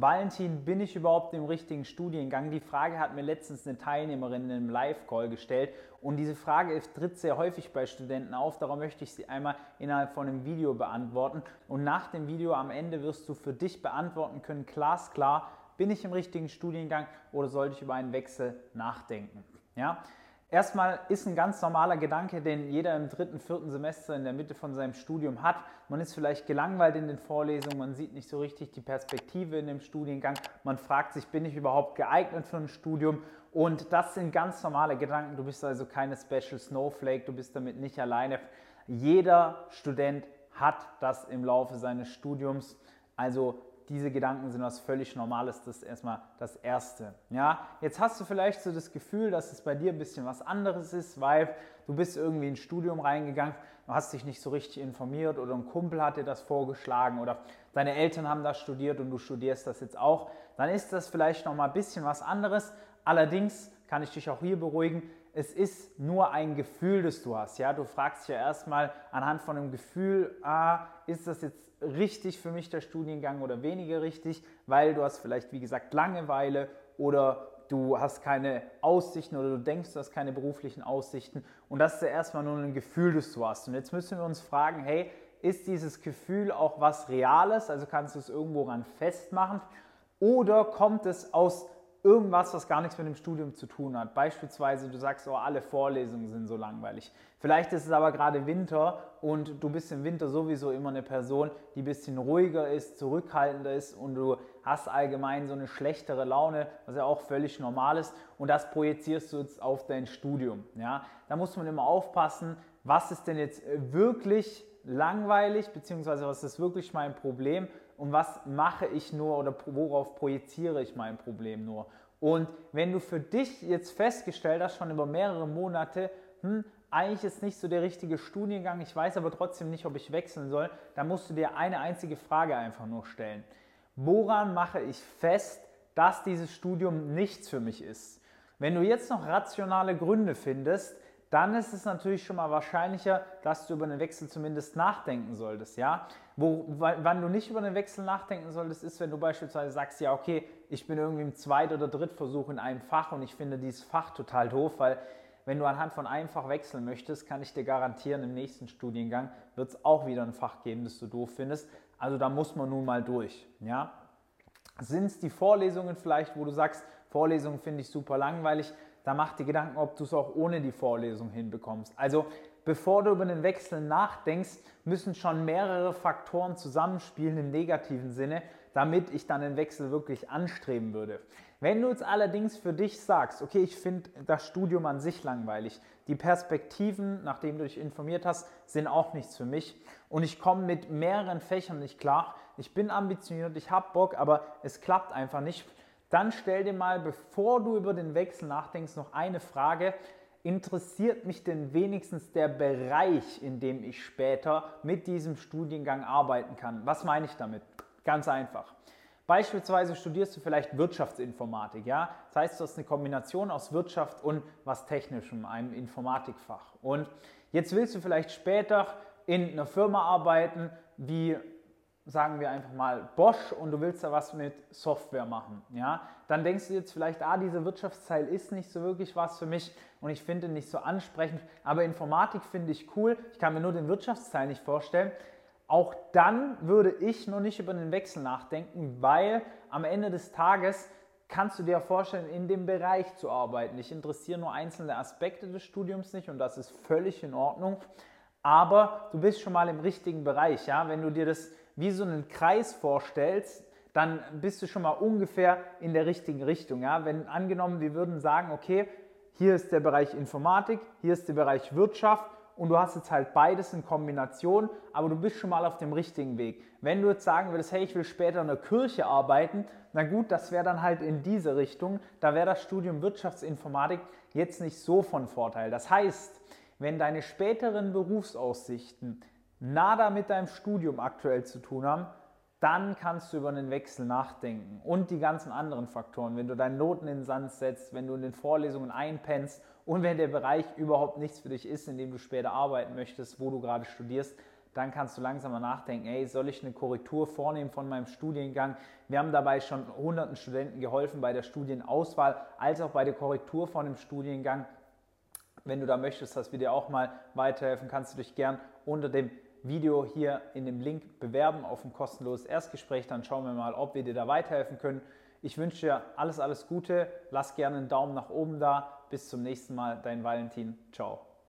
Valentin, bin ich überhaupt im richtigen Studiengang? Die Frage hat mir letztens eine Teilnehmerin in einem Live-Call gestellt und diese Frage tritt sehr häufig bei Studenten auf. Darum möchte ich sie einmal innerhalb von einem Video beantworten und nach dem Video am Ende wirst du für dich beantworten können, glasklar, bin ich im richtigen Studiengang oder sollte ich über einen Wechsel nachdenken? Ja? Erstmal ist ein ganz normaler Gedanke, den jeder im dritten, vierten Semester in der Mitte von seinem Studium hat. Man ist vielleicht gelangweilt in den Vorlesungen, man sieht nicht so richtig die Perspektive in dem Studiengang, man fragt sich, bin ich überhaupt geeignet für ein Studium? Und das sind ganz normale Gedanken. Du bist also keine Special Snowflake, du bist damit nicht alleine. Jeder Student hat das im Laufe seines Studiums. Also diese Gedanken sind was völlig Normales, das ist erstmal das Erste. Ja, jetzt hast du vielleicht so das Gefühl, dass es bei dir ein bisschen was anderes ist, weil du bist irgendwie ins Studium reingegangen, du hast dich nicht so richtig informiert oder ein Kumpel hat dir das vorgeschlagen oder deine Eltern haben das studiert und du studierst das jetzt auch, dann ist das vielleicht noch mal ein bisschen was anderes. Allerdings kann ich dich auch hier beruhigen, es ist nur ein Gefühl, das du hast. Ja? Du fragst dich ja erstmal anhand von einem Gefühl, ah, ist das jetzt richtig für mich der Studiengang oder weniger richtig, weil du hast vielleicht, wie gesagt, Langeweile oder du hast keine Aussichten oder du denkst, du hast keine beruflichen Aussichten. Und das ist ja erstmal nur ein Gefühl, das du hast. Und jetzt müssen wir uns fragen, hey, ist dieses Gefühl auch was Reales? Also kannst du es irgendwo ran festmachen? Oder kommt es aus irgendwas, was gar nichts mit dem Studium zu tun hat. Beispielsweise, du sagst, oh, alle Vorlesungen sind so langweilig. Vielleicht ist es aber gerade Winter und du bist im Winter sowieso immer eine Person, die ein bisschen ruhiger ist, zurückhaltender ist und du hast allgemein so eine schlechtere Laune, was ja auch völlig normal ist und das projizierst du jetzt auf dein Studium. Ja? Da muss man immer aufpassen, was ist denn jetzt wirklich langweilig, beziehungsweise was ist wirklich mein Problem und was mache ich nur oder worauf projiziere ich mein Problem nur. Und wenn du für dich jetzt festgestellt hast, schon über mehrere Monate, hm, eigentlich ist nicht so der richtige Studiengang, ich weiß aber trotzdem nicht, ob ich wechseln soll, dann musst du dir eine einzige Frage einfach nur stellen. Woran mache ich fest, dass dieses Studium nichts für mich ist? Wenn du jetzt noch rationale Gründe findest, dann ist es natürlich schon mal wahrscheinlicher, dass du über einen Wechsel zumindest nachdenken solltest. Ja? Wo, wann du nicht über einen Wechsel nachdenken solltest, ist, wenn du beispielsweise sagst, ja, okay, ich bin irgendwie im Zweit- oder Drittversuch in einem Fach und ich finde dieses Fach total doof, weil wenn du anhand von einem Fach wechseln möchtest, kann ich dir garantieren, im nächsten Studiengang wird es auch wieder ein Fach geben, das du doof findest. Also da muss man nun mal durch. Ja? Sind es die Vorlesungen vielleicht, wo du sagst, Vorlesungen finde ich super langweilig, da mach dir Gedanken, ob du es auch ohne die Vorlesung hinbekommst. Also bevor du über den Wechsel nachdenkst, müssen schon mehrere Faktoren zusammenspielen im negativen Sinne, damit ich dann den Wechsel wirklich anstreben würde. Wenn du jetzt allerdings für dich sagst, okay, ich finde das Studium an sich langweilig, die Perspektiven, nachdem du dich informiert hast, sind auch nichts für mich und ich komme mit mehreren Fächern nicht klar, ich bin ambitioniert, ich habe Bock, aber es klappt einfach nicht, dann stell dir mal, bevor du über den Wechsel nachdenkst, noch eine Frage. Interessiert mich denn wenigstens der Bereich, in dem ich später mit diesem Studiengang arbeiten kann? Was meine ich damit? Ganz einfach. Beispielsweise studierst du vielleicht Wirtschaftsinformatik, ja? Das heißt, du hast eine Kombination aus Wirtschaft und was Technischem, einem Informatikfach. Und jetzt willst du vielleicht später in einer Firma arbeiten, wie sagen wir einfach mal Bosch und du willst da was mit Software machen, ja, dann denkst du jetzt vielleicht, ah, dieser Wirtschaftsteil ist nicht so wirklich was für mich und ich finde ihn nicht so ansprechend, aber Informatik finde ich cool, ich kann mir nur den Wirtschaftsteil nicht vorstellen. Auch dann würde ich noch nicht über den Wechsel nachdenken, weil am Ende des Tages kannst du dir vorstellen, in dem Bereich zu arbeiten. Ich interessiere nur einzelne Aspekte des Studiums nicht und das ist völlig in Ordnung. Aber du bist schon mal im richtigen Bereich, ja. Wenn du dir das wie so einen Kreis vorstellst, dann bist du schon mal ungefähr in der richtigen Richtung. Ja? Wenn angenommen, wir würden sagen, okay, hier ist der Bereich Informatik, hier ist der Bereich Wirtschaft und du hast jetzt halt beides in Kombination, aber du bist schon mal auf dem richtigen Weg. Wenn du jetzt sagen würdest, hey, ich will später in der Kirche arbeiten, na gut, das wäre dann halt in diese Richtung. Da wäre das Studium Wirtschaftsinformatik jetzt nicht so von Vorteil. Das heißt, wenn deine späteren Berufsaussichten nada mit deinem Studium aktuell zu tun haben, dann kannst du über einen Wechsel nachdenken. Und die ganzen anderen Faktoren, wenn du deine Noten in den Sand setzt, wenn du in den Vorlesungen einpennst und wenn der Bereich überhaupt nichts für dich ist, in dem du später arbeiten möchtest, wo du gerade studierst, dann kannst du langsam mal nachdenken, hey, soll ich eine Korrektur vornehmen von meinem Studiengang? Wir haben dabei schon hunderten Studenten geholfen bei der Studienauswahl als auch bei der Korrektur von dem Studiengang. Wenn du da möchtest, dass wir dir auch mal weiterhelfen, kannst du dich gern unter dem Video hier in dem Link bewerben auf ein kostenloses Erstgespräch. Dann schauen wir mal, ob wir dir da weiterhelfen können. Ich wünsche dir alles, alles Gute. Lass gerne einen Daumen nach oben da. Bis zum nächsten Mal. Dein Valentin. Ciao.